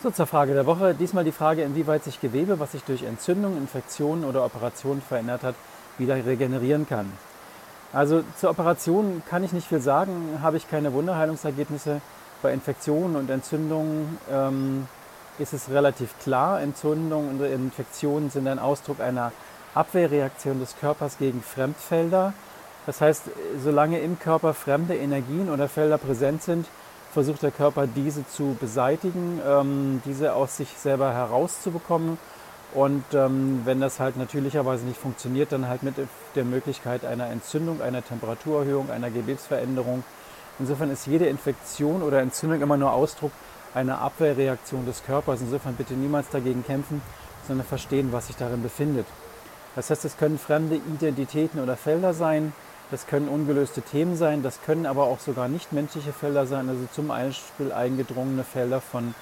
Antwort zur Frage der Woche. Diesmal die Frage, inwieweit sich Gewebe, was sich durch Entzündung, Infektionen oder Operationen verändert hat, wieder regenerieren kann. Also zur Operation kann ich nicht viel sagen, habe ich keine Wunderheilungsergebnisse. Bei Infektionen und Entzündungen ähm, ist es relativ klar. Entzündungen und Infektionen sind ein Ausdruck einer Abwehrreaktion des Körpers gegen Fremdfelder. Das heißt, solange im Körper fremde Energien oder Felder präsent sind, versucht der Körper diese zu beseitigen, ähm, diese aus sich selber herauszubekommen. Und ähm, wenn das halt natürlicherweise nicht funktioniert, dann halt mit der Möglichkeit einer Entzündung, einer Temperaturerhöhung, einer Gewebsveränderung. Insofern ist jede Infektion oder Entzündung immer nur Ausdruck einer Abwehrreaktion des Körpers. Insofern bitte niemals dagegen kämpfen, sondern verstehen, was sich darin befindet. Das heißt, es können fremde Identitäten oder Felder sein, das können ungelöste Themen sein, das können aber auch sogar nicht menschliche Felder sein, also zum Beispiel eingedrungene Felder von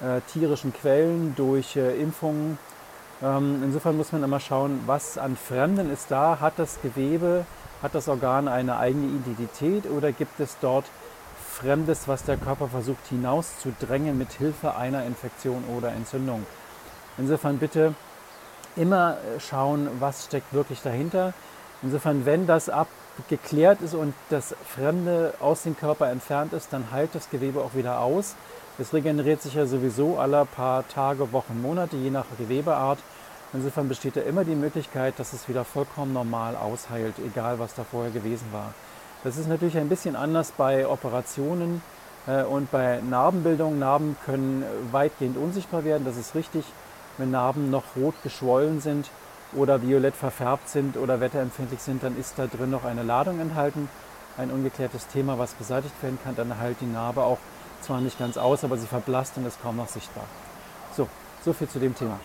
äh, tierischen Quellen durch äh, Impfungen. Ähm, insofern muss man immer schauen, was an Fremden ist da. Hat das Gewebe, hat das Organ eine eigene Identität oder gibt es dort Fremdes, was der Körper versucht hinauszudrängen mit Hilfe einer Infektion oder Entzündung? Insofern bitte immer äh, schauen, was steckt wirklich dahinter. Insofern, wenn das abgeklärt ist und das Fremde aus dem Körper entfernt ist, dann heilt das Gewebe auch wieder aus. Es regeneriert sich ja sowieso alle paar Tage, Wochen, Monate, je nach Gewebeart. Insofern besteht ja immer die Möglichkeit, dass es wieder vollkommen normal ausheilt, egal was da vorher gewesen war. Das ist natürlich ein bisschen anders bei Operationen äh, und bei Narbenbildung. Narben können weitgehend unsichtbar werden, das ist richtig. Wenn Narben noch rot geschwollen sind, oder violett verfärbt sind oder wetterempfindlich sind, dann ist da drin noch eine Ladung enthalten. Ein ungeklärtes Thema, was beseitigt werden kann, dann heilt die Narbe auch zwar nicht ganz aus, aber sie verblasst und ist kaum noch sichtbar. So, so viel zu dem Thema.